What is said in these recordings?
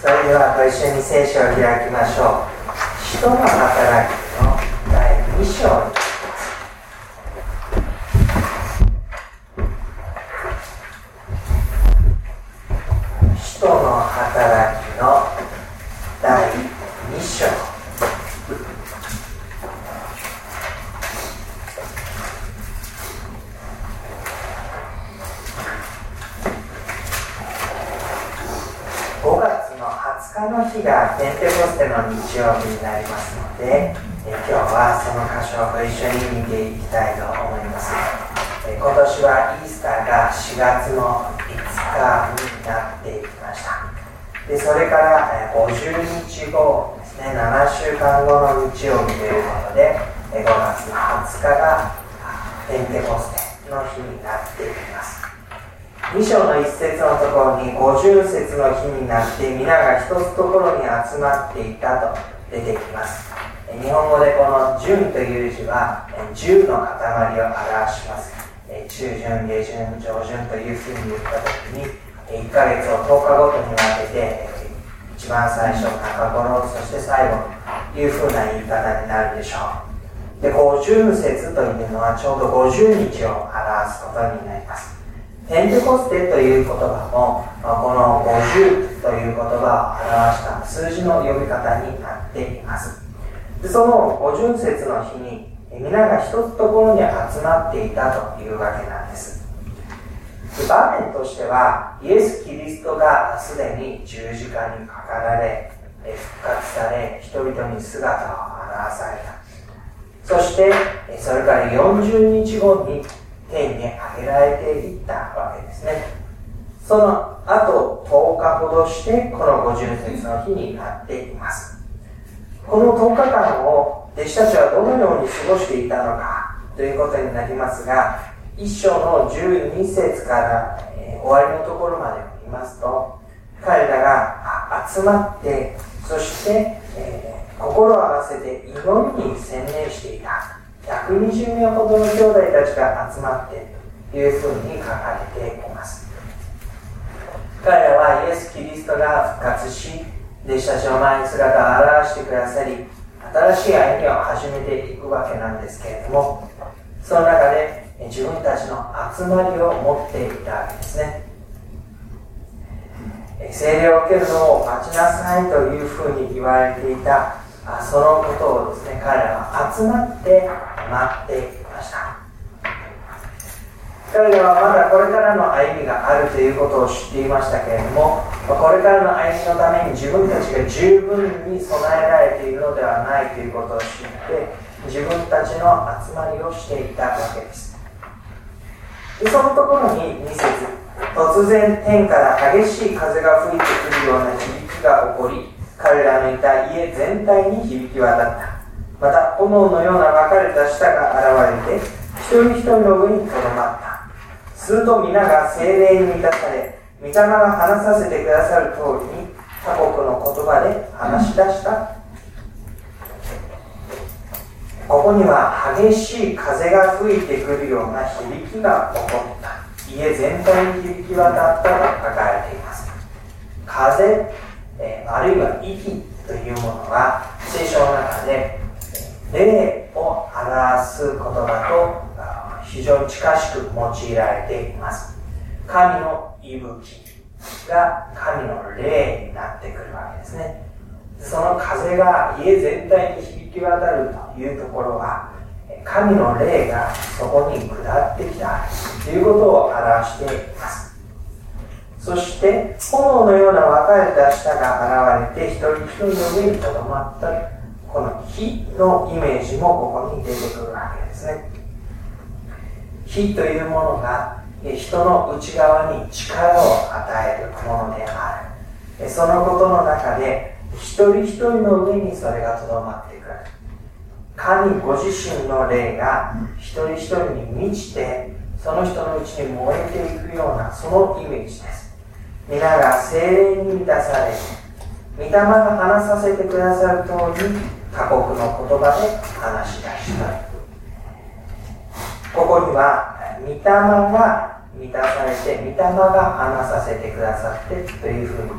それではご一緒に聖書を開きましょう。人の働きの第2章10日後ですね、7週間後の日曜日ということで、5月20日がペンテコステの日になっています。2章の1節のところに50節の日になって皆が一つところに集まっていたと出てきます日本語でこの「順」という字は10の塊を表します中旬下旬上旬というふうに言った時に1ヶ月を10日ごとに分けて一番最初中頃そして最後というふうな言い方になるでしょう。で50節というのはちょうど50日を表すことになります。ペンテコステという言葉もこの50という言葉を表した数字の呼び方になっています。でその50節の日に皆が一つところに集まっていたというわけなんです。場面としてはイエス・キリストがすでに十字架にかかられ復活され人々に姿を現された。そしてそれから40日後に天に上げられていったわけですね。その後10日ほどしてこの50節の日になっています。この10日間を弟子たちはどのように過ごしていたのかということになりますが一章の12節から、えー、終わりのところまで見ますと彼らが集まってそして、えー、心を合わせて祈りに専念していた。120名ほどの兄弟たちが集まってというふうに書かれています。彼らはイエス・キリストが復活し弟子たちの前に姿を現してくださり新しい歩みを始めていくわけなんですけれどもその中で自分たちの集まりを持っていたわけですね。聖霊を受けるのを待ちなさいというふうに言われていたそのことをですね彼らは集まって待っていました。彼らはまだこれからの歩みがあるということを知っていましたけれどもこれからの歩みのために自分たちが十分に備えられているのではないということを知って自分たちの集まりをしていたわけです。でそのところに2節突然天から激しい風が吹いてくるような響きが起こり彼らのいた家全体に響き渡った。また炎のような分かれた舌が現れて一人一人の上にとどまった。すると皆が精霊に満たされ御霊が話させてくださる通りに他国の言葉で話し出した。ここには激しい風が吹いてくるような響きが起こった。家全体に響き渡ったと書かれています。風、えあるいは息というものは聖書の中で霊を表す言葉と非常に近しく用いられています。神の息吹が神の霊になってくるわけですね。その風が家全体に響き渡るというところは神の霊がそこに下ってきたということを表しています。そして炎のような分かれた舌が現れて一人一人の上にとどまったこの火のイメージもここに出てくるわけですね。火というものが人の内側に力を与えるものである。そのことの中で一人一人の上にそれがとどまっていく神ご自身の霊が一人一人に満ちてその人のうちに燃えていくようなそのイメージです。皆が精霊に満たされ御霊が話させてくださる通り他国の言葉で話し出したここには御霊が満たされて御霊が話させてくださってというふうに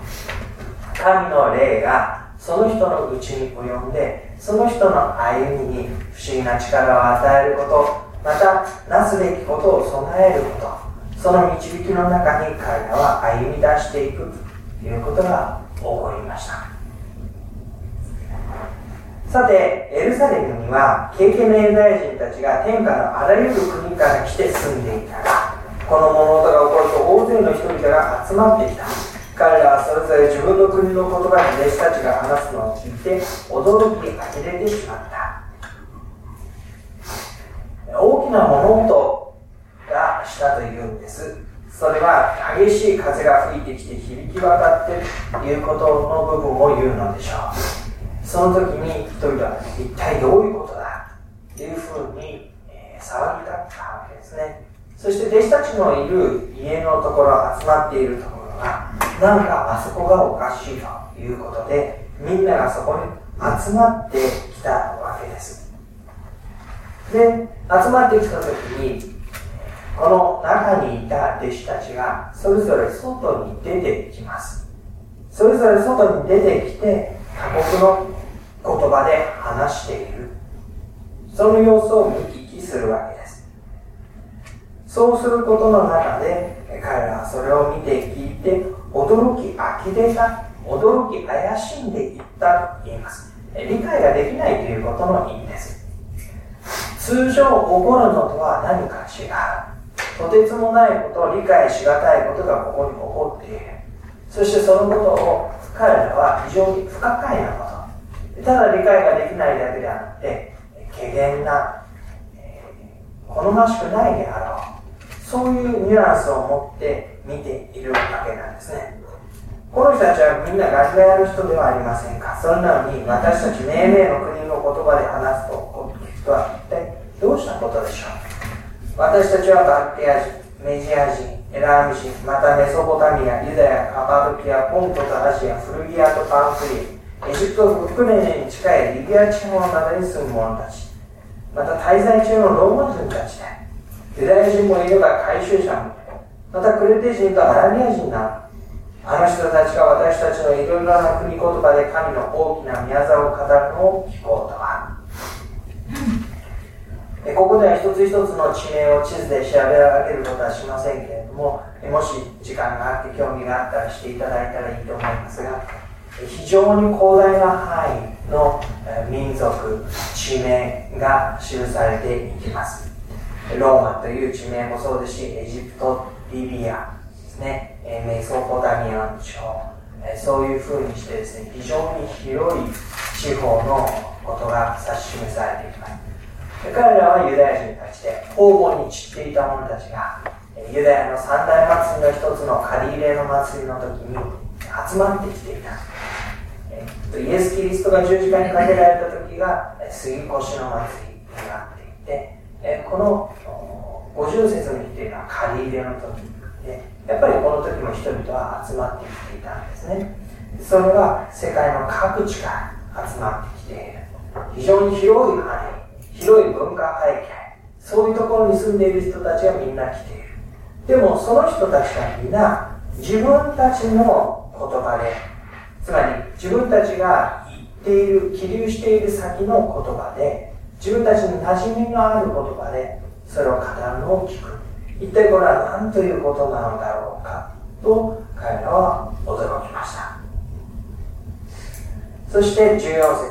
神の霊がその人のうちに及んでその人の歩みに不思議な力を与えることまたなすべきことを備えることその導きの中に彼らは歩み出していくということが起こりましたさて、エルサレムには経験のユダヤ人たちが天下のあらゆる国から来て住んでいたが、この物事が起こると大勢の人々が集まってきた。彼らはそれぞれ自分の国の言葉で弟子たちが話すのを聞いて、驚き呆れてしまった。大きな物音がしたというんです。それは激しい風が吹いてきて響き渡っていることの部分を言うのでしょう。その時に人々は一体どういうことだというふうに、え、騒ぎ立ったわけですね。そして弟子たちのいる家のところ、集まっているところが、なんかあそこがおかしいということで、みんながそこに集まってきたわけです。で、集まってきた時に、この中にいた弟子たちが、それぞれ外に出てきます。それぞれ外に出てきて、他国の言葉で話している。その様子を見聞きするわけです。そうすることの中で、彼らはそれを見て聞いて、驚き呆れた、驚き怪しんでいったと言います。理解ができないということの意味です。通常起こるのとは何か違う。とてつもないこと理解しがたいことがここに起こっている。そしてそのことを彼らは非常に不可解なこと。ただ理解ができないだけではなくて、怪げな、え、好ましくないであろう。そういうニュアンスを持って見ているわけなんですね。この人たちはみんなガリガヤの人ではありませんか？それなのに私たち命名の国の言葉で話すと聞くとは一体どうしたことでしょう？私たちはバッテア人、メジア人、エラーミ人、またメソポタミア、ユダヤ、カパドキア、ポントとアジア、フルギアとパンフリー、エジプト北連に近いリビア地方の中に住む者たち、また滞在中のローマ人たちで、ユダヤ人もいれば回収者も、またクレテ人とアラビア人なあの人たちが私たちのいろいろな国言葉で神の大きな宮沢を語るのを聞こうとは。ここでは一つ一つの地名を地図で調べ上げることはしませんけれども、もし時間があって興味があったらしていただいたらいいと思いますが、非常に広大な範囲の民族、地名が記されていきます。ローマという地名もそうですし、エジプト、リビアですね、えメソポタミアン朝、そういうふうにしてですね、非常に広い地方のことが指し示されています。彼らはユダヤ人たちで、方々に散っていた者たちが、ユダヤの三大祭りの一つのカリーレの祭りの時に集まってきていた。イエス・キリストが十字架にかけられた時が杉越の祭りになっていて、この五十節の日というのは借り入れの時で、やっぱりこの時も人々は集まってきていたんですね。それは世界の各地から集まってきている。非常に広い範囲、広い文化背景、そういうところに住んでいる人たちがみんな来ている。でもその人たちがみんな自分たちの言葉でつまり自分たちが言っている起立している先の言葉で自分たちに馴染みのある言葉でそれを語るのを聞く。一体これは何ということなのだろうか。と彼らは驚きました。そして14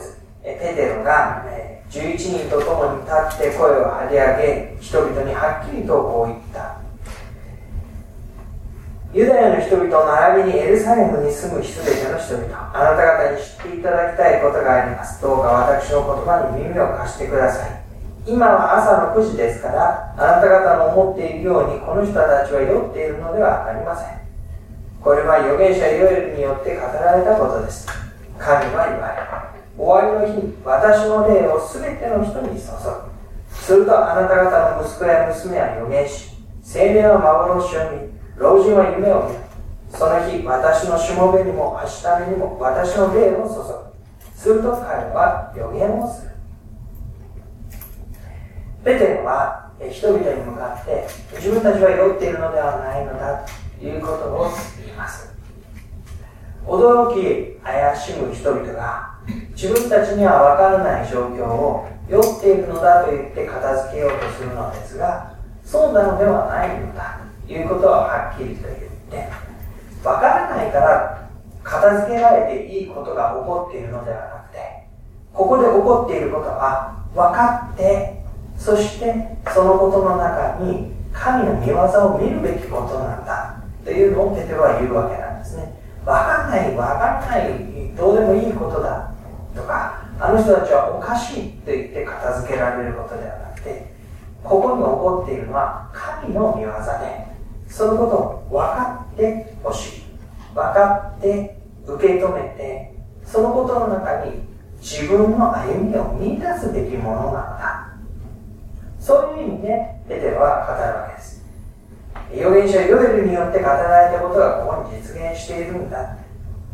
節ペテロが11人と共に立って声を張り上げ人々にはっきりとこう言った。ユダヤの人々並びにエルサレムに住むすべての人々、あなた方に知っていただきたいことがあります。どうか私の言葉に耳を貸してください。今は朝の9時ですから、あなた方の思っているように、この人たちは酔っているのではありません。これは預言者ヨエルによって語られたことです。神は言われ、終わりの日に私の霊をすべての人に注ぐ。するとあなた方の息子や娘は預言し、青年は幻を見、老人は夢を見る。その日、私のしもべにも明日にも私の霊を注ぐ。すると彼は予言をする。ペテロは人々に向かって自分たちは酔っているのではないのだということを言います。驚き怪しむ人々が自分たちには分からない状況を酔っているのだと言って片付けようとするのですがそうなのではないのだということははっきりと言って分からないから片付けられていいことが起こっているのではなくてここで起こっていることは分かってそしてそのことの中に神の見業を見るべきことなんだというのをペテロは言うわけなんですね。分かんない分かんないどうでもいいことだ。とかあの人たちはおかしいと言って片付けられることではなくてここに起こっているのは神の見業でそのことを分かってほしい。分かって受け止めてそのことの中に自分の歩みを見出すべきものなのだ。そういう意味でペテロは語るわけです。預言者ヨエルによって語られたことがここに実現しているんだ。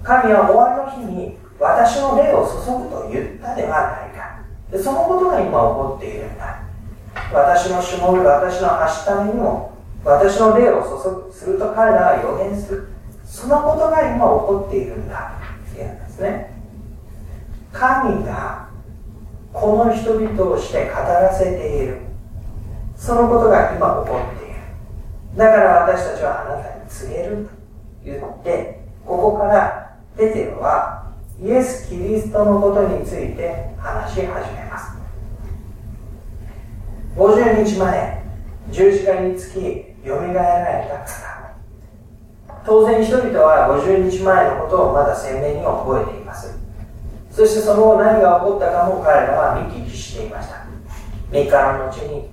神は終わりの日に私の霊を注ぐと言ったではないか。そのことが今起こっているんだ。私のしもべ私の明日にも私の霊を注ぐすると彼らは予言する。そのことが今起こっているんだ。というんですね。神がこの人々をして語らせている。そのことが今起こっている。だから私たちはあなたに告げると言ってここからペテロはイエス・キリストのことについて話し始めます。50日前十字架につきよみがえられた方当然人々は50日前のことをまだ鮮明に覚えています。そしてその後何が起こったかも彼らは見聞きしていました。3日の後に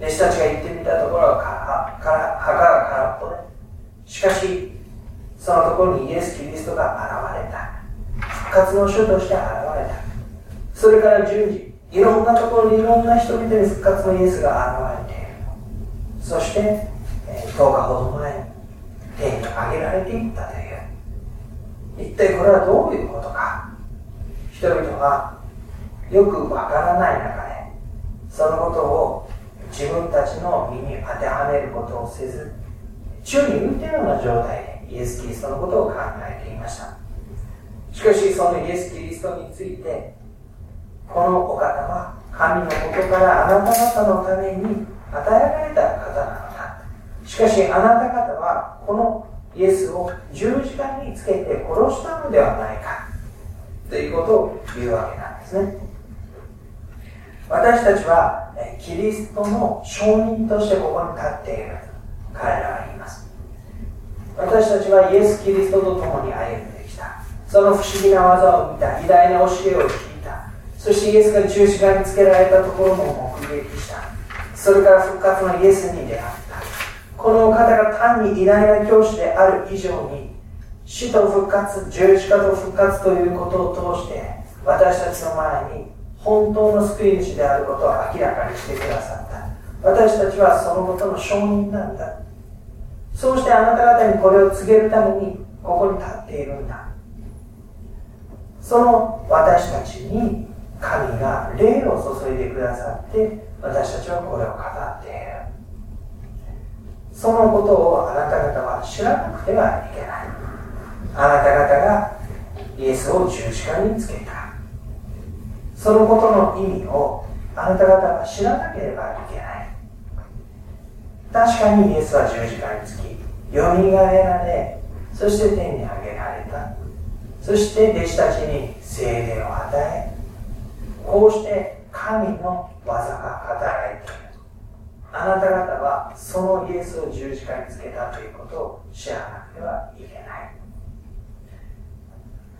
弟子たちが行ってみたところは墓が空っぽでしかしそのところにイエス・キリストが現れた。復活の主として現れた。それから順次いろんなところにいろんな人々に復活のイエスが現れている。そして、え10日ほど前に天に上げられていったという。一体これはどういうことか。人々はよくわからない中でそのことを自分たちの身に当てはめることをせず宙に浮いているような状態でイエス・キリストのことを考えていました。しかしそのイエス・キリストについてこのお方は神のもとからあなた方のために与えられた方なのだ。しかしあなた方はこのイエスを十字架につけて殺したのではないか。ということを言うわけなんですね。私たちはキリストの証人としてここに立っている。彼らは言います。私たちはイエス・キリストと共に歩んできた。その不思議な技を見た。偉大な教えを聞いた。そしてイエスが十字架につけられたところも目撃した。それから復活のイエスに出会った。このお方が単に偉大な教師である以上に死と復活十字架と復活ということを通して私たちの前に本当の救い主であることを明らかにしてくださった。私たちはそのことの証人なんだ。そうしてあなた方にこれを告げるためにここに立っているんだ。その私たちに神が霊を注いでくださって私たちはこれを語っている。そのことをあなた方は知らなくてはいけない。あなた方がイエスを十字架につけた。そのことの意味をあなた方は知らなければいけない。確かにイエスは十字架につきよみがえられそして天に上げられた。そして弟子たちに精霊を与えこうして神の技が働いている。あなた方はそのイエスを十字架につけたということを知らなくてはいけない。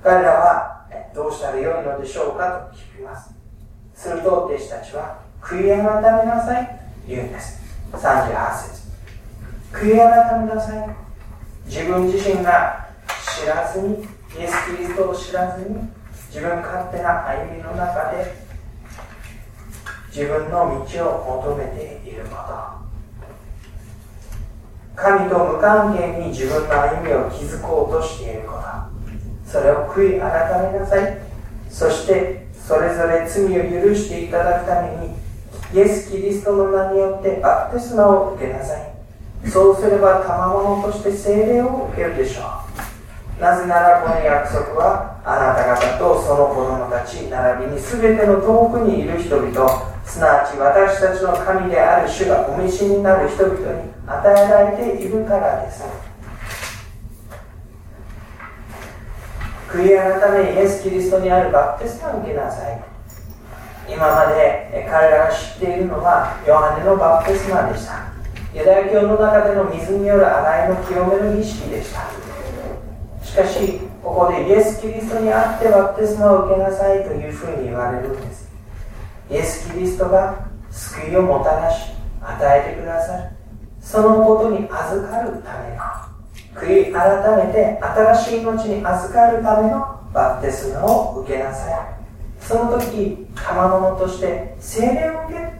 彼らはどうしたらよいのでしょうかと聞きます。すると弟子たちは悔い改めなさいと言うんです。38節悔い改めなさい自分自身が知らずにイエス・キリストを知らずに自分勝手な歩みの中で自分の道を求めていること。神と無関係に自分の歩みを築こうとしていること。それを悔い改めなさい。そしてそれぞれ罪を許していただくためにイエス・キリストの名によってバプテスマを受けなさい。そうすれば賜物として聖霊を受けるでしょう。なぜならこの約束はあなた方とその子供たち並びに全ての遠くにいる人々すなわち私たちの神である主がお召しになる人々に与えられているからです。悔い改めイエス・キリストにあるバプテスマを受けなさい。今まで彼らが知っているのはヨハネのバプテスマでした。ユダヤ教の中での水による洗いの清めの儀式でした。しかしここでイエス・キリストにあってバプテスマを受けなさいというふうに言われるんです。イエス・キリストが救いをもたらし与えてくださる。そのことに預かるための。悔い改めて新しい命に預かるためのバプテスマを受けなさい。その時賜物として精霊を受け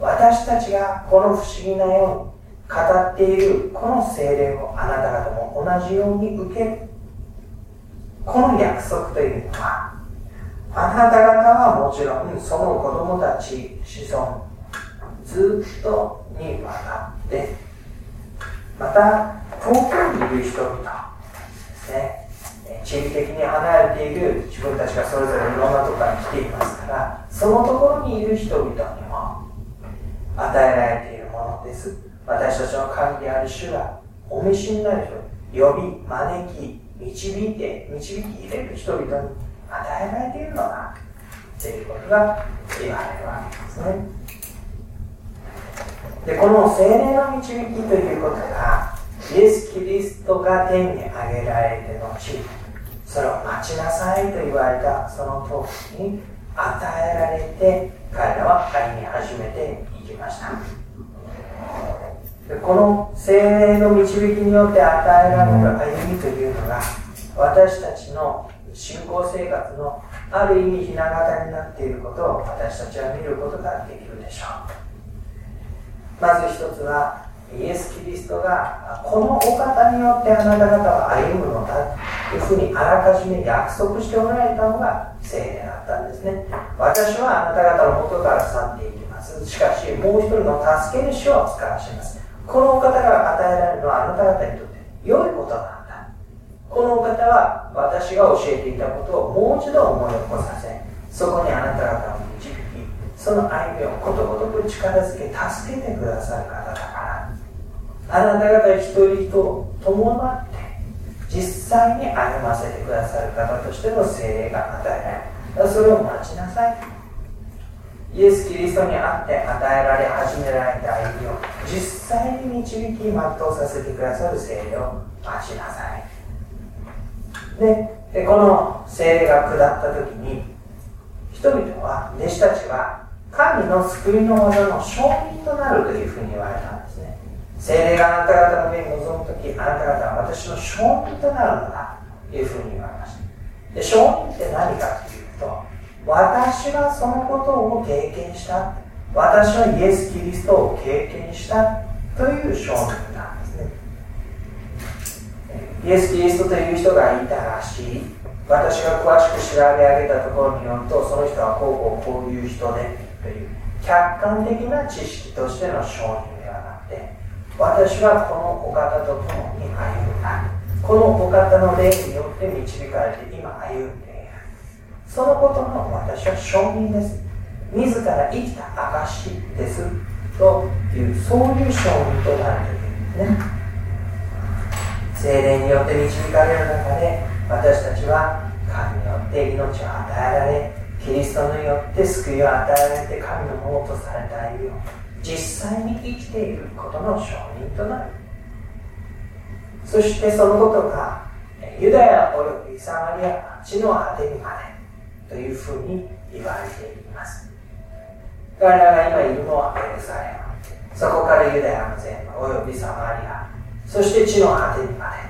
私たちがこの不思議なように語っているこの精霊をあなた方も同じように受けるこの約束というのはあなた方はもちろんその子供たち子孫ずっとにわたってまた遠くにいる人々ですね地理的に離れている自分たちがそれぞれいろんなところに来ていますからそのところにいる人々にも与えられているものです。私たちの神である主がお召しになる人呼び招き導いて導き入れる人々に与えられているのだということが言われるわけですね。でこの精霊の導きということがイエス・キリストが天に上げられて後それを待ちなさいと言われたその時に与えられて彼らは歩み始めていきました。この精霊の導きによって与えられる歩みというのが私たちの信仰生活のある意味ひな形になっていることを私たちは見ることができるでしょう。まず一つはイエス・キリストがこのお方によってあなた方は歩むのだというふうにあらかじめ約束しておられたのが聖霊だったんですね。私はあなた方の元から去っていきます。しかしもう一人の助け主を使わします。このお方が与えられるのはあなた方にとって良いことなんだ。このお方は私が教えていたことをもう一度思い起こさせそこにあなた方をその歩みをことごとく力づけ助けてくださる方だからあなた方一人一人と伴って実際に歩ませてくださる方としての精霊が与えられそれを待ちなさい。イエス・キリストにあって与えられ始められた歩みを実際に導き全うさせてくださる精霊を待ちなさい。でこの精霊が下った時に人々は弟子たちは神の救いの技の証人となるというふうに言われたんですね。精霊があなた方の上に臨む時あなた方は私の証人となるのだというふうに言われました。で証人って何かというと私はそのことを経験した。私はイエス・キリストを経験したという証人なんですね。イエス・キリストという人がいたらしい。私が詳しく調べ上げたところによるとその人はこうこうこういう人でという客観的な知識としての証人ではなくて私はこのお方と共に歩んだこのお方の霊によって導かれて今歩んでいる。そのことの私は証人です。自ら生きた証です。というそういう証人となるというんですね。精霊によって導かれる中で私たちは神によって命を与えられキリストによって救いを与えられて神のものとされた歩み。を実際に生きていることの証人となる。そしてそのことがユダヤおよびサマリア地の果てにまでというふうに言われています。彼らが今いるのはエルサレム。そこからユダヤの全部およびサマリア。そして地の果てにまで。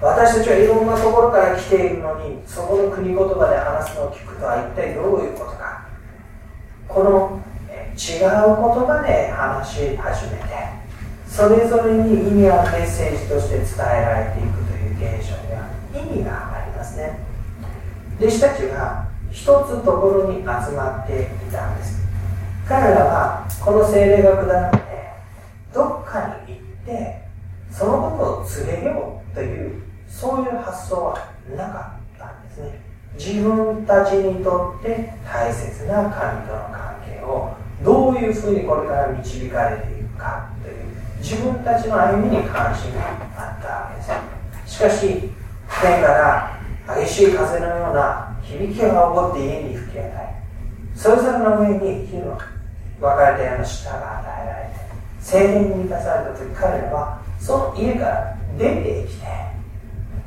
私たちはいろんなところから来ているのにそこの国言葉で話すのを聞くとは一体どういうことか。この違う言葉で話し始めてそれぞれに意味あるメッセージとして伝えられていくという現象には意味がありますね。弟子たちが一つところに集まっていたんです。彼らはこの精霊が下られてどっかに行ってそのことを告げようというそういう発想はなかったんですね。自分たちにとって大切な神との関係をどういうふうにこれから導かれていくかという自分たちの歩みに関心があったわけです。しかし天から激しい風のような響きが起こって家に吹き当たりそれぞれの上に火の分かれたような舌が与えられて精霊に満たされた時彼らはその家から出てきて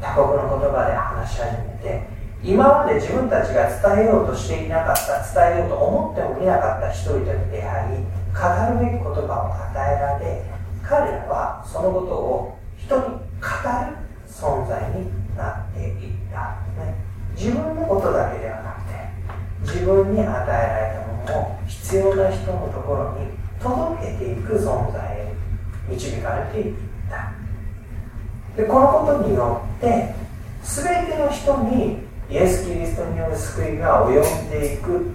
他国の言葉で話し始めて今まで自分たちが伝えようとしていなかった伝えようと思ってもみなかった人々に出会い語るべき言葉を与えられ彼らはそのことを人に語る存在になっていった。ね。自分のことだけではなくて自分に与えられたものを必要な人のところに届けていく存在へ導かれていった。でこのことによって全ての人にイエス・キリストによる救いが及んでいくという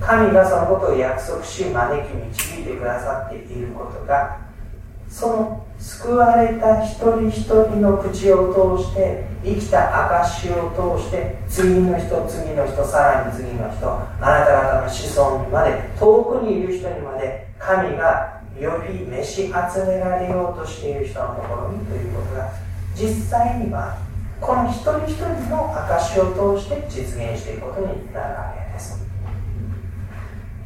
神がそのことを約束し招き導いてくださっていることがその救われた一人一人の口を通して生きた証を通して次の人次の人さらに次の人あなた方の子孫にまで遠くにいる人にまで神がより召し集められようとしている人のところにということが実際にはこの一人一人の証を通して実現していくことになるわけです。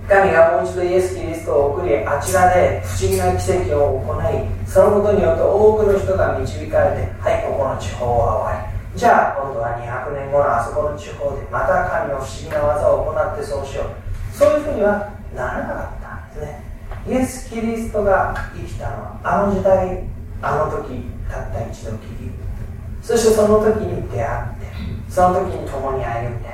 神がもう一度イエス・キリストを送りあちらで不思議な奇跡を行いそのことによって多くの人が導かれてはいここの地方は終わり。じゃあ今度は200年後のあそこの地方でまた神の不思議な技を行ってそうしよう。そういうふうにはならなかったんですね。イエス・キリストが生きたの。はあの時代あの時たった一度きり。そしてその時に出会ってその時に共に歩んで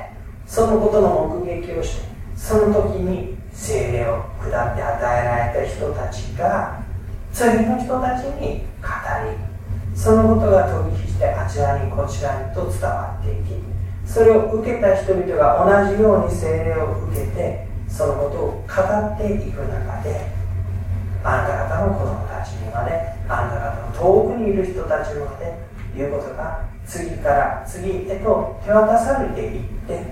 そのことの目撃をしてその時に精霊を下って与えられた人たちが次の人たちに語りそのことが飛び火してあちらにこちらにと伝わっていきそれを受けた人々が同じように精霊を受けてそのことを語っていく中であなた方の子供たちにまであなた方の遠くにいる人たちまでいうことが次から次へと手渡されていって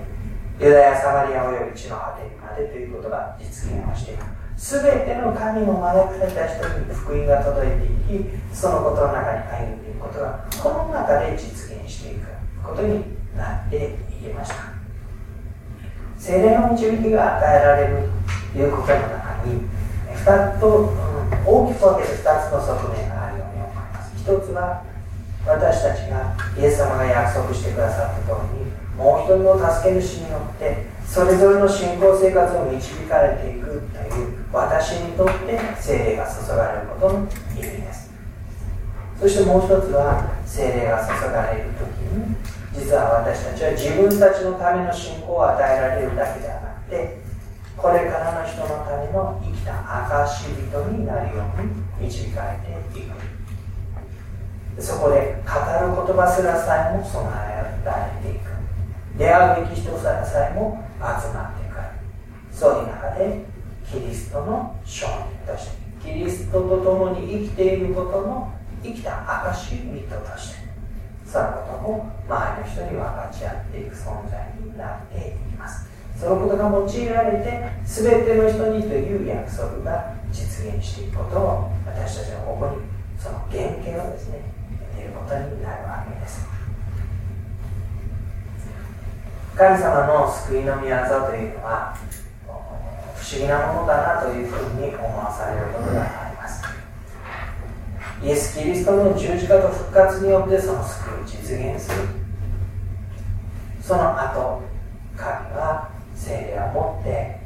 ユダヤ・サマリアおよび地の果てにまでということが実現をしている全ての神の招かれた人に福音が届いていきそのことの中に歩んでいくことがこの中で実現していく。ことになっていきました。精霊の導きが与えられるということの中に2つと、大きく分けて2つの側面があるように思います一つは私たちがイエス様が約束してくださった通りにもう一人の助け主によってそれぞれの信仰生活を導かれていくという私にとって精霊が注がれることの意味です。そしてもう一つは精霊が注がれる。時に実は私たちは自分たちのための信仰を与えられるだけではなくてこれからの人のための生きた証人になるように導かれていく。そこで語る言葉すらさえも備えられていく。出会うべき人さえも集まってくる。そういう中でキリストの証人としてキリストと共に生きていることの生きた証人としてそのことも周りの人に分かち合っていく存在になっていきます。そのことが用いられて全ての人にという約束が実現していくことを私たちはここにその原型をですね得ることになるわけです。神様の救いの御業というのは不思議なものだなというふうに思わされることがあります。イエス・キリストの十字架と復活によってその救いを実現する。その後神は聖霊を持って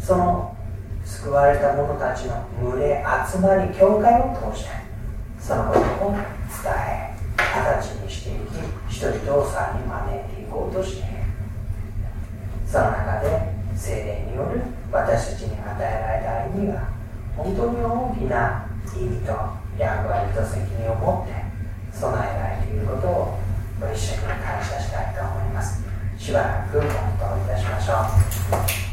その救われた者たちの群れ集まり教会を通してそのことを伝え形にしていき人々をさらに招いていこうとしている。その中で精霊による私たちに与えられた歩みが本当に大きな意味と役割と責任を持って備えられていることをご一緒に感謝したいと思います。しばらく黙祷いたしましょう。